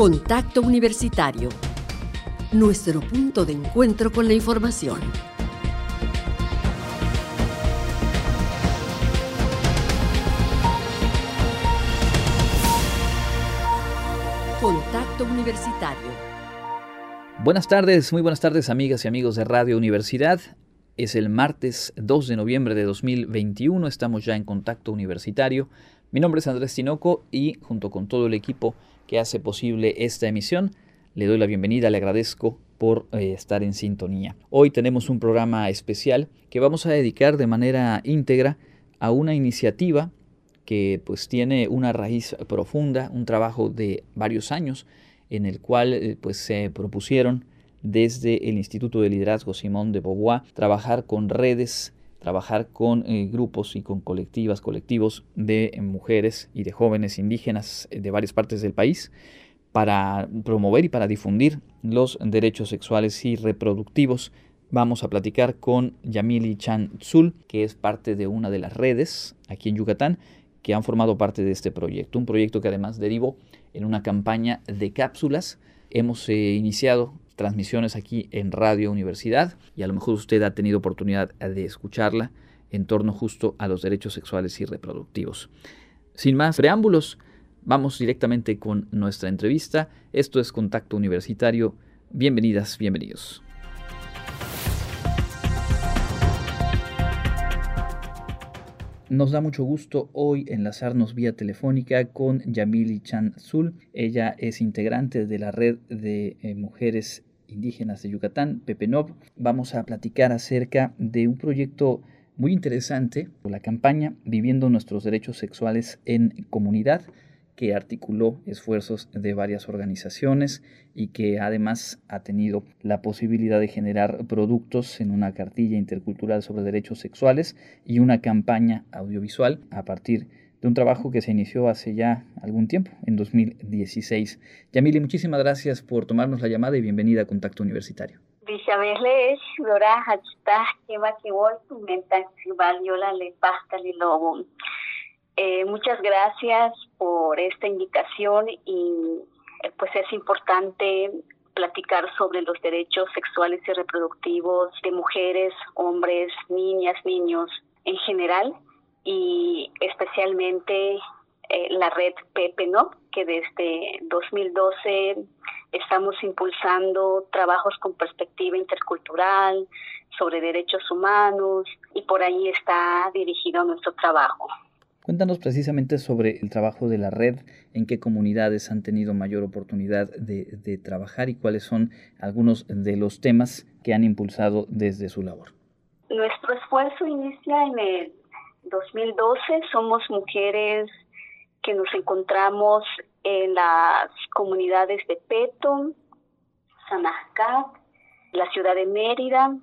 Contacto Universitario. Nuestro punto de encuentro con la información. Contacto Universitario. Buenas tardes, muy buenas tardes amigas y amigos de Radio Universidad. Es el martes 2 de noviembre de 2021, estamos ya en Contacto Universitario. Mi nombre es Andrés Tinoco y junto con todo el equipo que hace posible esta emisión. Le doy la bienvenida, le agradezco por eh, estar en sintonía. Hoy tenemos un programa especial que vamos a dedicar de manera íntegra a una iniciativa que pues tiene una raíz profunda, un trabajo de varios años en el cual eh, pues se propusieron desde el Instituto de Liderazgo Simón de Beauvoir trabajar con redes trabajar con eh, grupos y con colectivas, colectivos de mujeres y de jóvenes indígenas eh, de varias partes del país para promover y para difundir los derechos sexuales y reproductivos. Vamos a platicar con Yamili Chan Zul, que es parte de una de las redes aquí en Yucatán que han formado parte de este proyecto. Un proyecto que además derivó en una campaña de cápsulas. Hemos eh, iniciado transmisiones aquí en Radio Universidad y a lo mejor usted ha tenido oportunidad de escucharla en torno justo a los derechos sexuales y reproductivos. Sin más preámbulos, vamos directamente con nuestra entrevista. Esto es Contacto Universitario. Bienvenidas, bienvenidos. Nos da mucho gusto hoy enlazarnos vía telefónica con Yamili Chan Zul. Ella es integrante de la red de eh, mujeres indígenas de Yucatán, Pepenov, vamos a platicar acerca de un proyecto muy interesante, la campaña Viviendo nuestros derechos sexuales en comunidad, que articuló esfuerzos de varias organizaciones y que además ha tenido la posibilidad de generar productos en una cartilla intercultural sobre derechos sexuales y una campaña audiovisual a partir de de un trabajo que se inició hace ya algún tiempo, en 2016. Yamili, muchísimas gracias por tomarnos la llamada y bienvenida a Contacto Universitario. Eh, muchas gracias por esta invitación y eh, pues es importante platicar sobre los derechos sexuales y reproductivos de mujeres, hombres, niñas, niños en general y especialmente eh, la red Pepe, ¿no? Que desde 2012 estamos impulsando trabajos con perspectiva intercultural sobre derechos humanos y por ahí está dirigido nuestro trabajo. Cuéntanos precisamente sobre el trabajo de la red, en qué comunidades han tenido mayor oportunidad de, de trabajar y cuáles son algunos de los temas que han impulsado desde su labor. Nuestro esfuerzo inicia en el 2012 somos mujeres que nos encontramos en las comunidades de Peto, Sanascat, la ciudad de Mérida,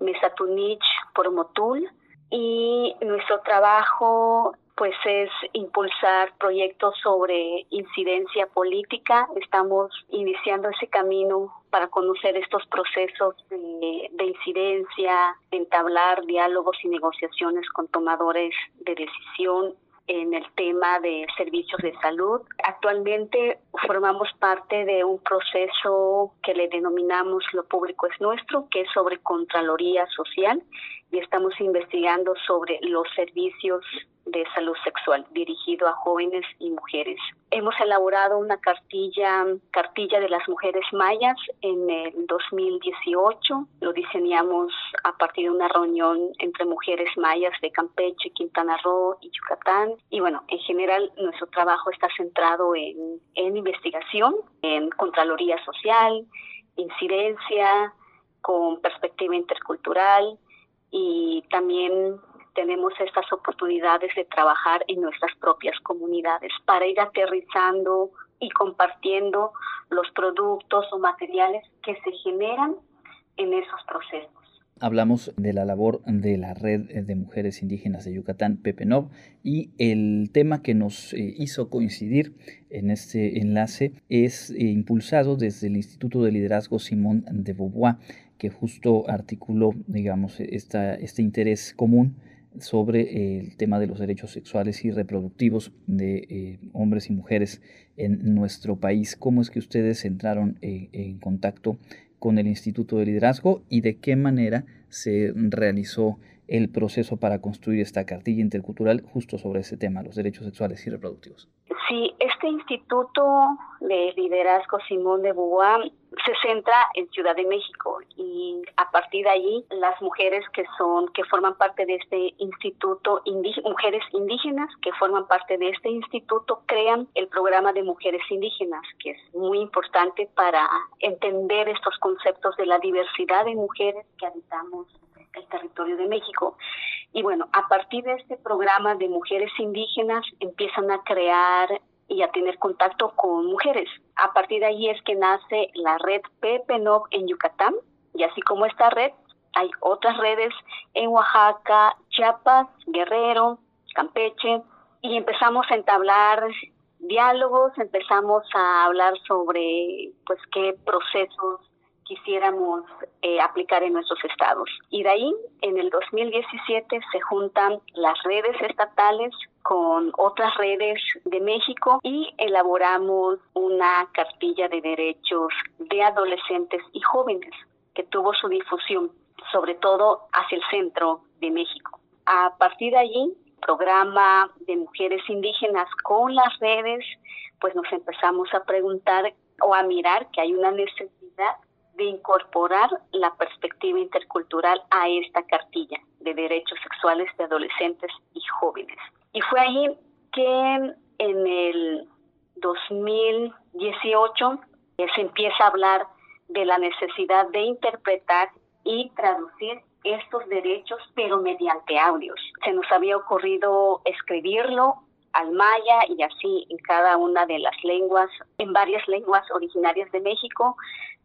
Mesatunich, Pormotul y nuestro trabajo pues es impulsar proyectos sobre incidencia política. Estamos iniciando ese camino para conocer estos procesos de, de, incidencia, entablar diálogos y negociaciones con tomadores de decisión en el tema de servicios de salud. Actualmente formamos parte de un proceso que le denominamos Lo Público es Nuestro, que es sobre Contraloría Social y estamos investigando sobre los servicios de salud sexual dirigido a jóvenes y mujeres. Hemos elaborado una cartilla, cartilla de las mujeres mayas en el 2018. Lo diseñamos a partir de una reunión entre mujeres mayas de Campeche, Quintana Roo y Yucatán. Y bueno, en general nuestro trabajo está centrado en, en investigación, en Contraloría Social, incidencia, con perspectiva intercultural y también tenemos estas oportunidades de trabajar en nuestras propias comunidades para ir aterrizando y compartiendo los productos o materiales que se generan en esos procesos. Hablamos de la labor de la Red de Mujeres Indígenas de Yucatán, PEPENOV, y el tema que nos eh, hizo coincidir en este enlace es eh, impulsado desde el Instituto de Liderazgo Simón de Beauvoir, que justo articuló, digamos, esta, este interés común sobre el tema de los derechos sexuales y reproductivos de eh, hombres y mujeres en nuestro país. ¿Cómo es que ustedes entraron eh, en contacto con el Instituto de Liderazgo y de qué manera se realizó el proceso para construir esta cartilla intercultural justo sobre ese tema, los derechos sexuales y reproductivos? Sí, este Instituto de Liderazgo Simón de se centra en Ciudad de México y a partir de allí las mujeres que son que forman parte de este instituto mujeres indígenas que forman parte de este instituto crean el programa de mujeres indígenas que es muy importante para entender estos conceptos de la diversidad de mujeres que habitamos el territorio de México. Y bueno, a partir de este programa de mujeres indígenas empiezan a crear y a tener contacto con mujeres. A partir de ahí es que nace la red PPNOV en Yucatán y así como esta red, hay otras redes en Oaxaca, Chiapas, Guerrero, Campeche y empezamos a entablar diálogos, empezamos a hablar sobre pues qué procesos quisiéramos eh, aplicar en nuestros estados. Y de ahí, en el 2017, se juntan las redes estatales con otras redes de México y elaboramos una cartilla de derechos de adolescentes y jóvenes que tuvo su difusión, sobre todo hacia el centro de México. A partir de allí, programa de mujeres indígenas con las redes, pues nos empezamos a preguntar o a mirar que hay una necesidad de incorporar la perspectiva intercultural a esta cartilla de derechos sexuales de adolescentes y jóvenes. Y fue ahí que en el 2018 se empieza a hablar de la necesidad de interpretar y traducir estos derechos, pero mediante audios. Se nos había ocurrido escribirlo al maya y así en cada una de las lenguas, en varias lenguas originarias de México,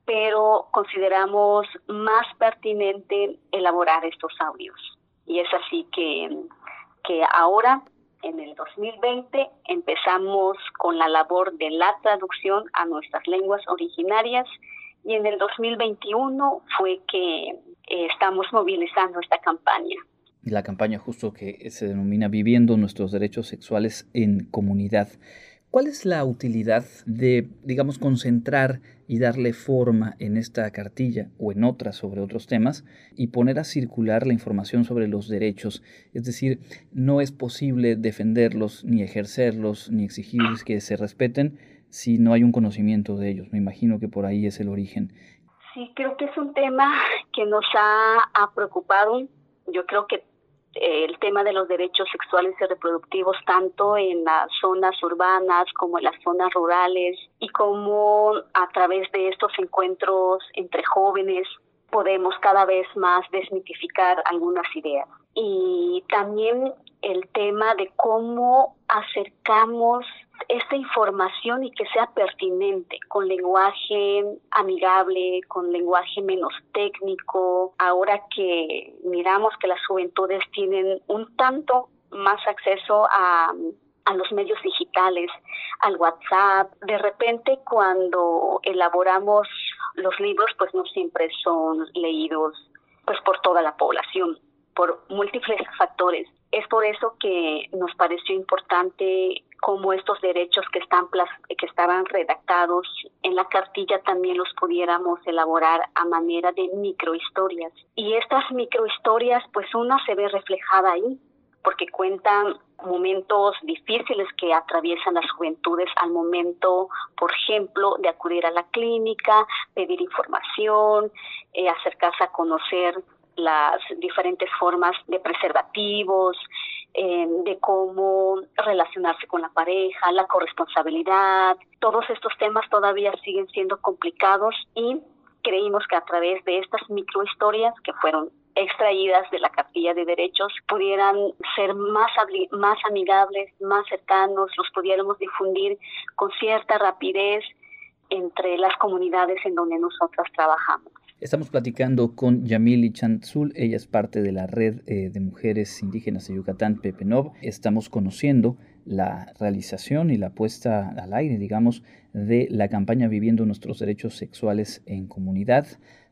pero consideramos más pertinente elaborar estos audios. Y es así que, que ahora, en el 2020, empezamos con la labor de la traducción a nuestras lenguas originarias y en el 2021 fue que eh, estamos movilizando esta campaña. La campaña justo que se denomina Viviendo nuestros derechos sexuales en comunidad. ¿Cuál es la utilidad de, digamos, concentrar y darle forma en esta cartilla o en otras sobre otros temas y poner a circular la información sobre los derechos? Es decir, no es posible defenderlos, ni ejercerlos, ni exigir que se respeten si no hay un conocimiento de ellos. Me imagino que por ahí es el origen. Sí, creo que es un tema que nos ha, ha preocupado. Yo creo que el tema de los derechos sexuales y reproductivos tanto en las zonas urbanas como en las zonas rurales y cómo a través de estos encuentros entre jóvenes podemos cada vez más desmitificar algunas ideas. Y también el tema de cómo acercamos esta información y que sea pertinente, con lenguaje amigable, con lenguaje menos técnico. Ahora que miramos que las juventudes tienen un tanto más acceso a, a los medios digitales, al WhatsApp, de repente cuando elaboramos los libros, pues no siempre son leídos pues por toda la población, por múltiples factores. Es por eso que nos pareció importante cómo estos derechos que están que estaban redactados en la cartilla también los pudiéramos elaborar a manera de microhistorias. Y estas microhistorias, pues una se ve reflejada ahí, porque cuentan momentos difíciles que atraviesan las juventudes al momento, por ejemplo, de acudir a la clínica, pedir información, eh, acercarse a conocer las diferentes formas de preservativos, eh, de cómo relacionarse con la pareja, la corresponsabilidad. Todos estos temas todavía siguen siendo complicados y creímos que a través de estas microhistorias que fueron extraídas de la cartilla de derechos pudieran ser más, más amigables, más cercanos, los pudiéramos difundir con cierta rapidez entre las comunidades en donde nosotras trabajamos. Estamos platicando con Yamili Chantzul, ella es parte de la red eh, de mujeres indígenas de Yucatán, Pepenov. Estamos conociendo la realización y la puesta al aire, digamos, de la campaña Viviendo nuestros derechos sexuales en comunidad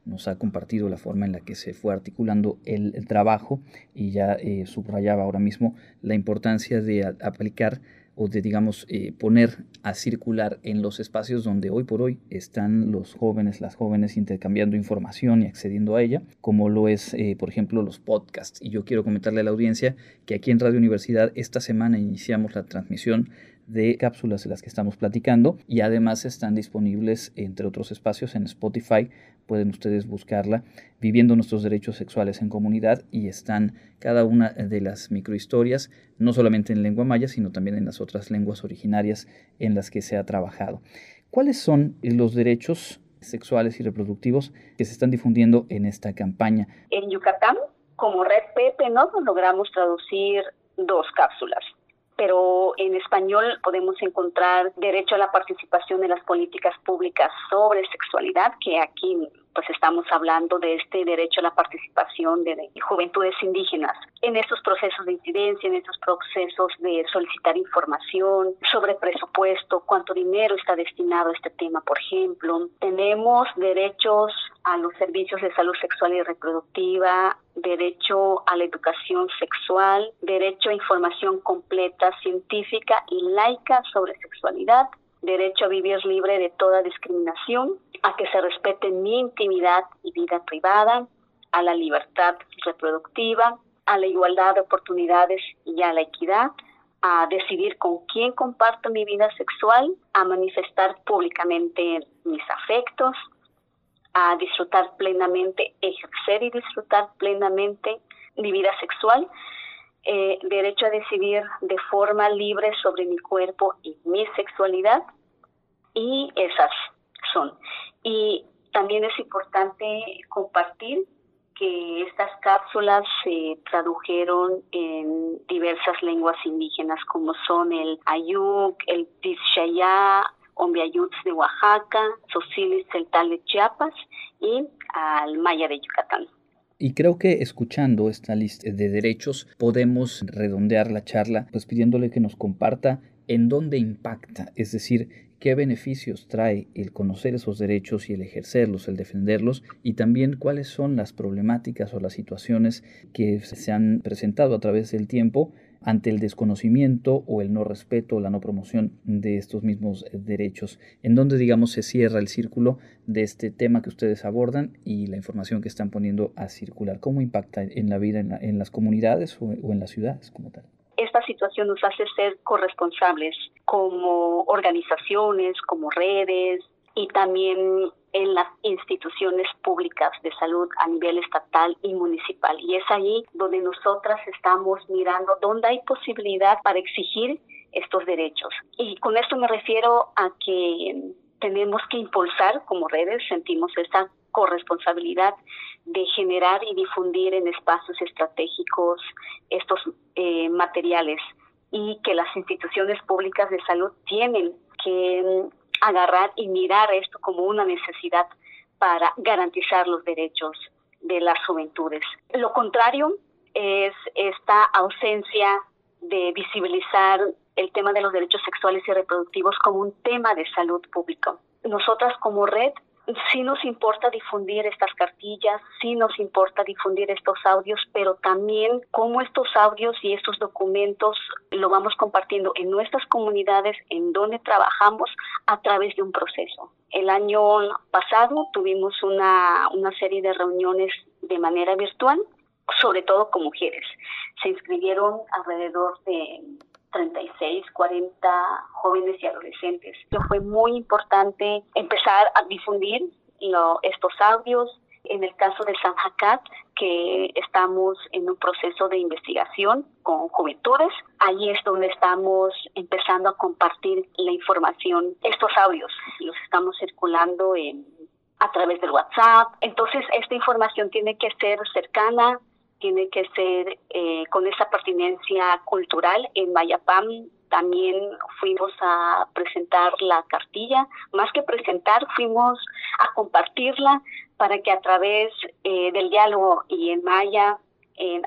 nos ha compartido la forma en la que se fue articulando el, trabajo y ya eh, subrayaba ahora mismo la importancia de aplicar o de, digamos, eh, poner a circular en los espacios donde hoy por hoy están los jóvenes, las jóvenes intercambiando información y accediendo a ella, como lo es, eh, por ejemplo, los podcasts. Y yo quiero comentarle a la audiencia que aquí en Radio Universidad esta semana iniciamos la transmisión de cápsulas de las que estamos platicando y además están disponibles entre otros espacios en Spotify pueden ustedes buscarla viviendo nuestros derechos sexuales en comunidad y están cada una de las microhistorias no solamente en lengua maya sino también en las otras lenguas originarias en las que se ha trabajado ¿cuáles son los derechos sexuales y reproductivos que se están difundiendo en esta campaña? En Yucatán como Red Pepe ¿no? logramos traducir dos cápsulas pero en español podemos encontrar derecho a la participación en las políticas públicas sobre sexualidad, que aquí pues estamos hablando de este derecho a la participación de, juventudes indígenas en estos procesos de incidencia, en estos procesos de solicitar información sobre presupuesto, cuánto dinero está destinado a este tema, por ejemplo. Tenemos derechos a los servicios de salud sexual y reproductiva, derecho a la educación sexual, derecho a información completa, científica y laica sobre sexualidad, derecho a vivir libre de toda discriminación, a que se respete mi intimidad y vida privada, a la libertad reproductiva, a la igualdad de oportunidades y a la equidad, a decidir con quién comparto mi vida sexual, a manifestar públicamente mis afectos, a disfrutar plenamente, ejercer y disfrutar plenamente mi vida sexual, eh, derecho a decidir de forma libre sobre mi cuerpo y mi sexualidad, y esas son. Y también es importante compartir que estas cápsulas se tradujeron en diversas lenguas indígenas como son el Ayuk, el Tishayá, Ombiayuts de Oaxaca, Sosilis Celtal de Chiapas y al Maya de Yucatán. Y creo que escuchando esta lista de derechos podemos redondear la charla, pues pidiéndole que nos comparta en dónde impacta, es decir, qué beneficios trae el conocer esos derechos y el ejercerlos, el defenderlos, y también cuáles son las problemáticas o las situaciones que se han presentado a través del tiempo ante el desconocimiento o el no respeto o la no promoción de estos mismos derechos, en donde digamos se cierra el círculo de este tema que ustedes abordan y la información que están poniendo a circular, cómo impacta en la vida en, las comunidades o en las ciudades como tal esta situación nos hace ser corresponsables como organizaciones, como redes y también en las instituciones públicas de salud a nivel estatal y municipal. Y es ahí donde nosotras estamos mirando dónde hay posibilidad para exigir estos derechos. Y con esto me refiero a que tenemos que impulsar como redes, sentimos esta corresponsabilidad de generar y difundir en espacios estratégicos estos eh, materiales y que las instituciones públicas de salud tienen que mm, agarrar y mirar esto como una necesidad para garantizar los derechos de las juventudes. Lo contrario es esta ausencia de visibilizar el tema de los derechos sexuales y reproductivos como un tema de salud pública. Nosotras como red sí nos importa difundir estas cartillas, sí nos importa difundir estos audios, pero también cómo estos audios y estos documentos lo vamos compartiendo en nuestras comunidades, en donde trabajamos, a través de un proceso. El año pasado tuvimos una, una serie de reuniones de manera virtual, sobre todo con mujeres. Se inscribieron alrededor de 36, 40 jóvenes y adolescentes. Fue muy importante empezar a difundir estos audios. En el caso de San Jacat, que estamos en un proceso de investigación con juventudes, ahí es donde estamos empezando a compartir la información. Estos audios los estamos circulando en, a través del WhatsApp. Entonces, esta información tiene que ser cercana, tiene que ser eh, con esa pertinencia cultural. En Mayapam también fuimos a presentar la cartilla, más que presentar, fuimos a compartirla para que a través eh, del diálogo y en Maya,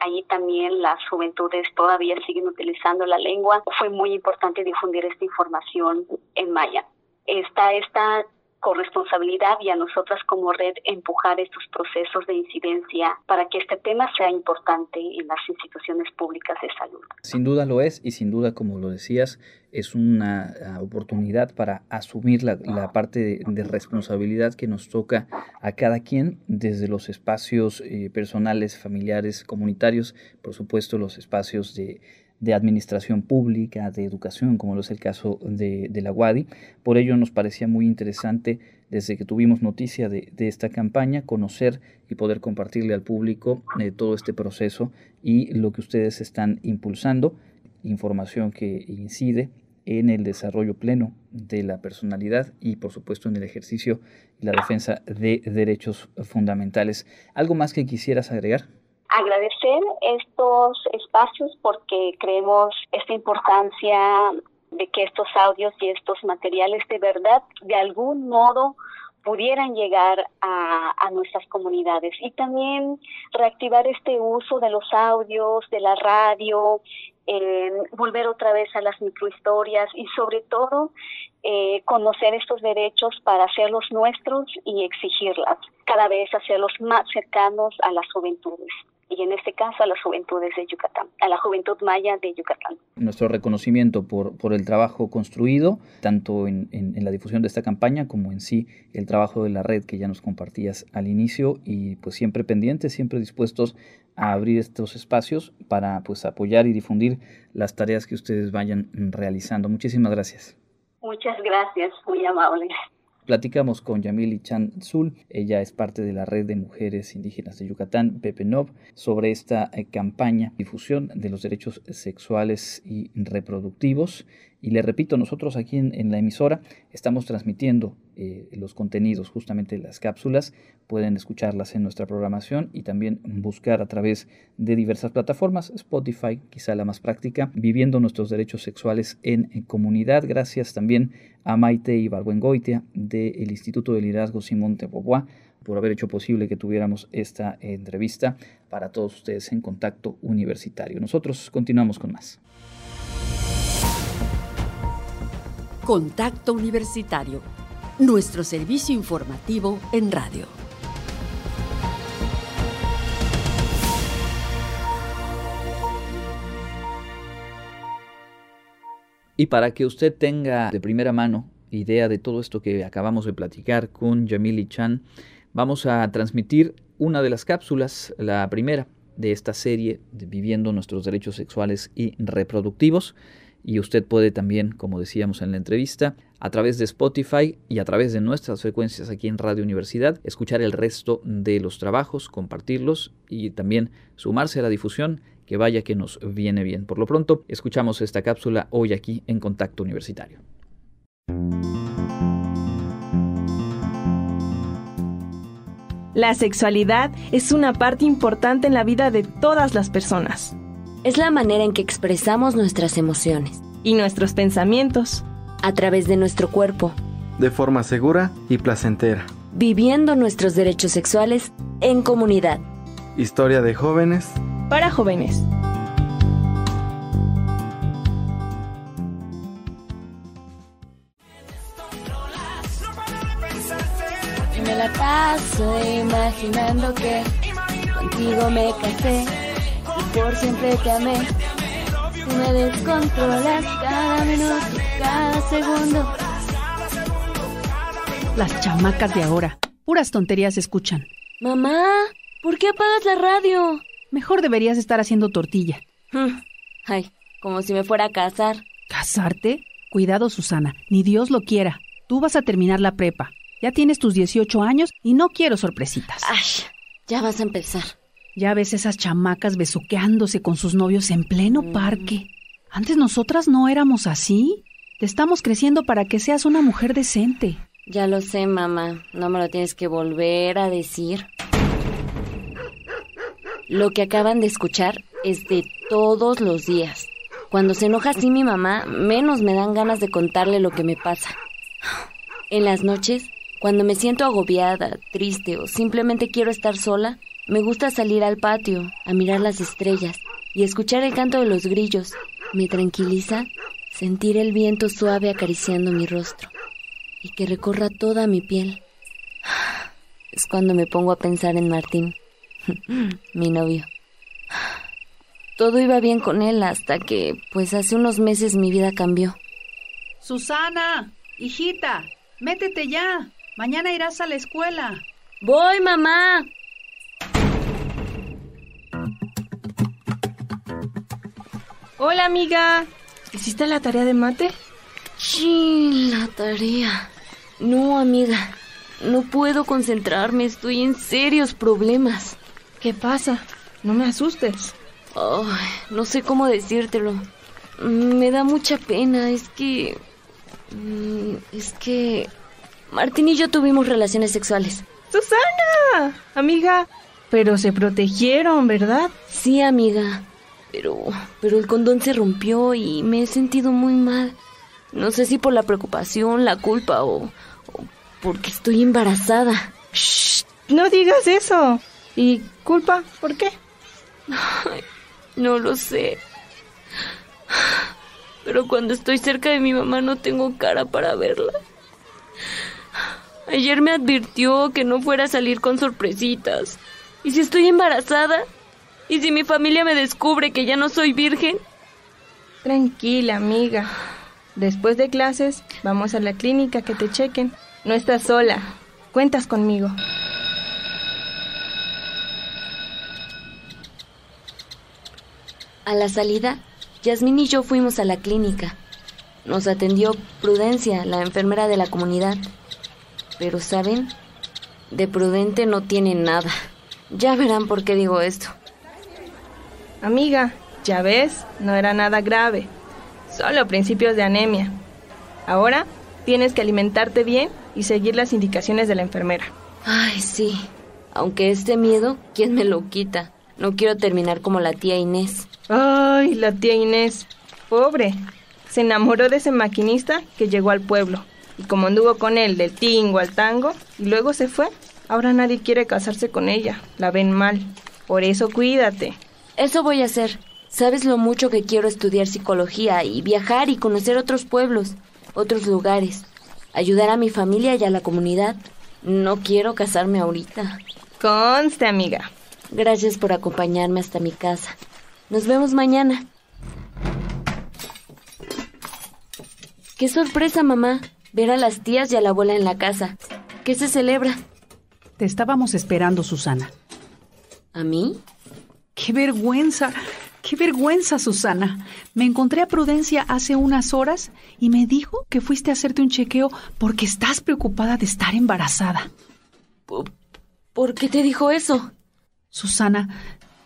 allí también las juventudes todavía siguen utilizando la lengua. Fue muy importante difundir esta información en Maya. Está esta corresponsabilidad y a nosotras como red empujar estos procesos de incidencia para que este tema sea importante en las instituciones públicas de salud. Sin duda lo es y sin duda, como lo decías, es una ah, oportunidad para asumir la, parte de, responsabilidad que nos toca a cada quien desde los espacios eh, personales, familiares, comunitarios, por supuesto los espacios de de administración pública, de educación, como lo es el caso de, la UADI. Por ello nos parecía muy interesante, desde que tuvimos noticia de, esta campaña, conocer y poder compartirle al público eh, todo este proceso y lo que ustedes están impulsando, información que incide en el desarrollo pleno de la personalidad y por supuesto en el ejercicio y la defensa de derechos fundamentales. ¿Algo más que quisieras agregar? Agradecer estos espacios porque creemos esta importancia de que estos audios y estos materiales de verdad de algún modo pudieran llegar a, nuestras comunidades. Y también reactivar este uso de los audios, de la radio, volver otra vez a las microhistorias y sobre todo eh, conocer estos derechos para hacerlos nuestros y exigirlas, cada vez hacerlos más cercanos a las juventudes y en este caso a las juventudes de Yucatán, a la juventud maya de Yucatán. Nuestro reconocimiento por, por el trabajo construido, tanto en, en, la difusión de esta campaña como en sí el trabajo de la red que ya nos compartías al inicio y pues siempre pendientes, siempre dispuestos a abrir estos espacios para pues apoyar y difundir las tareas que ustedes vayan realizando. Muchísimas gracias. Muchas gracias, muy amable. Platicamos con Yamili Chan Zul, ella es parte de la red de mujeres indígenas de Yucatán, PEPENOV, sobre esta eh, campaña difusión de los derechos sexuales y reproductivos. Y le repito, nosotros aquí en, la emisora estamos transmitiendo eh, los contenidos, justamente las cápsulas. Pueden escucharlas en nuestra programación y también buscar a través de diversas plataformas, Spotify, quizá la más práctica, viviendo nuestros derechos sexuales en, comunidad. Gracias también a Maite Ibargüengoitia del Instituto de Liderazgo Simón de por haber hecho posible que tuviéramos esta entrevista para todos ustedes en contacto universitario. Nosotros continuamos con más. Contacto Universitario, nuestro servicio informativo en radio. Y para que usted tenga de primera mano idea de todo esto que acabamos de platicar con Yamili Chan, vamos a transmitir una de las cápsulas, la primera de esta serie Viviendo nuestros derechos sexuales y reproductivos y usted puede también, como decíamos en la entrevista, a través de Spotify y a través de nuestras frecuencias aquí en Radio Universidad, escuchar el resto de los trabajos, compartirlos y también sumarse a la difusión, que vaya que nos viene bien. Por lo pronto, escuchamos esta cápsula hoy aquí en Contacto Universitario. La sexualidad es una parte importante en la vida de todas las personas es la manera en que expresamos nuestras emociones y nuestros pensamientos a través de nuestro cuerpo, de forma segura y placentera, viviendo nuestros derechos sexuales en comunidad. Historia de jóvenes para jóvenes. me la paso imaginando que contigo me casé por siempre te amé. Tú me descontrolas cada minuto, cada segundo. Las chamacas de ahora, puras tonterías escuchan. Mamá, ¿por qué apagas la radio? Mejor deberías estar haciendo tortilla. Hmm. Ay, como si me fuera a casar. ¿Casarte? Cuidado, Susana, ni Dios lo quiera. Tú vas a terminar la prepa. Ya tienes tus 18 años y no quiero sorpresitas. Ay, ya vas a empezar. Ya ves esas chamacas besuqueándose con sus novios en pleno mm. parque. Antes nosotras no éramos así. Estamos creciendo para que seas una mujer decente. Ya lo sé, mamá. No me lo tienes que volver a decir. Lo que acaban de escuchar es de todos los días. Cuando se enoja así mi mamá, menos me dan ganas de contarle lo que me pasa. En las noches, cuando me siento agobiada, triste o simplemente quiero estar sola, me gusta salir al patio a mirar las estrellas y escuchar el canto de los grillos. Me tranquiliza sentir el viento suave acariciando mi rostro. y que recorra toda mi piel. Es cuando me pongo a pensar en Martín, mi novio. Todo iba bien con él hasta que, pues hace unos meses mi vida cambió. Susana, hijita, métete ya. Mañana irás a la escuela. Voy, mamá. Hola, amiga. ¿Hiciste la tarea de mate? Sí, la tarea. No, amiga. No puedo concentrarme. Estoy en serios problemas. ¿Qué pasa? No me asustes. Ay, no sé cómo decírtelo. Me da mucha pena. Es que... mm, Es que... Martín y yo tuvimos relaciones sexuales. ¡Susana! Amiga. Pero se protegieron, ¿verdad? Sí, amiga. Pero... Pero el condón se rompió y me he sentido muy mal. No sé si por la preocupación, la culpa o... o porque estoy embarazada. Shh, no digas eso. ¿Y culpa? ¿Por qué? Ay, no lo sé. Pero cuando estoy cerca de mi mamá no tengo cara para verla. Ayer me advirtió que no fuera a salir con sorpresitas. ¿Y si estoy embarazada? ¿Y si mi familia me descubre que ya no soy virgen? Tranquila, amiga. Después de clases, vamos a la clínica que te chequen. No estás sola. Cuentas conmigo. A la salida, Yasmín y yo fuimos a la clínica. Nos atendió Prudencia, la enfermera de la comunidad. Pero, ¿saben? De prudente no tiene nada. Ya verán por qué digo esto. Amiga, ya ves, no era nada grave. Solo principios de anemia. Ahora tienes que alimentarte bien y seguir las indicaciones de la enfermera. Ay, sí. Aunque este miedo, ¿quién me lo quita? No quiero terminar como la tía Inés. Ay, la tía Inés. Pobre. Se enamoró de ese maquinista que llegó al pueblo. Y como anduvo con él del tingo al tango, y luego se fue, ahora nadie quiere casarse con ella. La ven mal. Por eso cuídate. Eso voy a hacer. Sabes lo mucho que quiero estudiar psicología y viajar y conocer otros pueblos, otros lugares. Ayudar a mi familia y a la comunidad. No quiero casarme ahorita. Conste, amiga. Gracias por acompañarme hasta mi casa. Nos vemos mañana. Qué sorpresa, mamá. Ver a las tías y a la abuela en la casa. ¿Qué se celebra? Te estábamos esperando, Susana. ¿A mí? ¡Qué vergüenza! ¡Qué vergüenza, Susana! Me encontré a Prudencia hace unas horas y me dijo que fuiste a hacerte un chequeo porque estás preocupada de estar embarazada. ¿Por qué te dijo eso? Susana,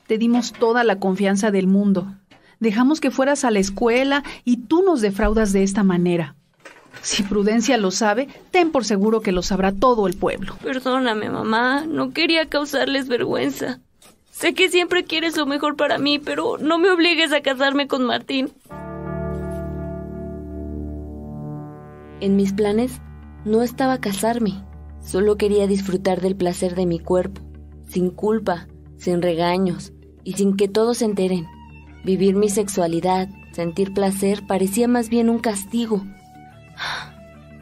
te dimos toda la confianza del mundo. Dejamos que fueras a la escuela y tú nos defraudas de esta manera. Si Prudencia lo sabe, ten por seguro que lo sabrá todo el pueblo. Perdóname, mamá. No quería causarles vergüenza. Sé que siempre quieres lo mejor para mí, pero no me obligues a casarme con Martín. En mis planes no estaba casarme. Solo quería disfrutar del placer de mi cuerpo, sin culpa, sin regaños y sin que todos se enteren. Vivir mi sexualidad, sentir placer, parecía más bien un castigo.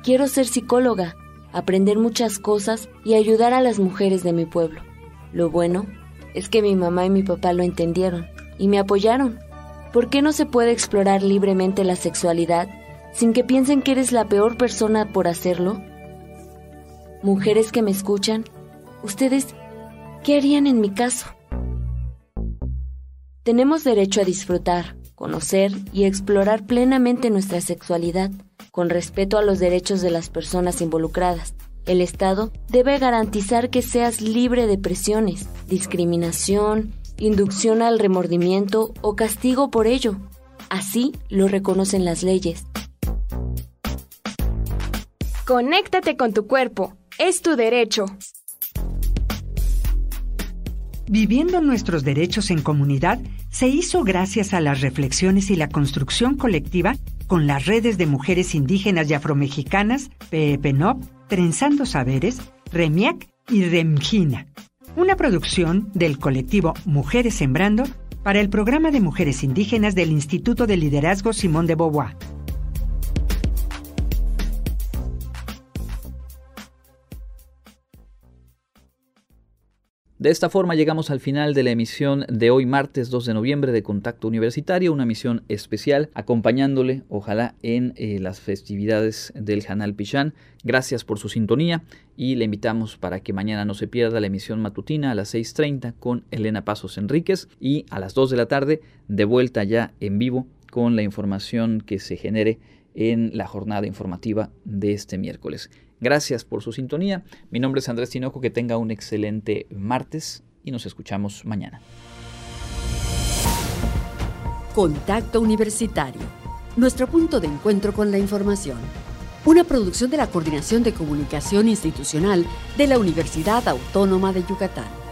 Quiero ser psicóloga, aprender muchas cosas y ayudar a las mujeres de mi pueblo. Lo bueno es que mi mamá y mi papá lo entendieron y me apoyaron. ¿Por qué no se puede explorar libremente la sexualidad sin que piensen que eres la peor persona por hacerlo? Mujeres que me escuchan, ¿ustedes qué harían en mi caso? Tenemos derecho a disfrutar, conocer y explorar plenamente nuestra sexualidad, con respeto a los derechos de las personas involucradas. El Estado debe garantizar que seas libre de presiones, discriminación, inducción al remordimiento o castigo por ello. Así lo reconocen las leyes. Conéctate con tu cuerpo. Es tu derecho. Viviendo nuestros derechos en comunidad se hizo gracias a las reflexiones y la construcción colectiva con las redes de mujeres indígenas y afromexicanas, PEPNOP, Trenzando Saberes, REMIAC y REMGINA. Una producción del colectivo Mujeres Sembrando para el programa de mujeres indígenas del Instituto de Liderazgo Simón de Beauvoir. De esta forma llegamos al final de la emisión de hoy martes 2 de noviembre de Contacto Universitario, una misión especial acompañándole, ojalá, en eh, las festividades del Hanal Pichán. Gracias por su sintonía y le invitamos para que mañana no se pierda la emisión matutina a las 6.30 con Elena Pasos Enríquez y a las 2 de la tarde de vuelta ya en vivo con la información que se genere en la jornada informativa de este miércoles. Gracias por su sintonía. Mi nombre es Andrés Tinoco. Que tenga un excelente martes y nos escuchamos mañana. Contacto Universitario. Nuestro punto de encuentro con la información. Una producción de la Coordinación de Comunicación Institucional de la Universidad Autónoma de Yucatán.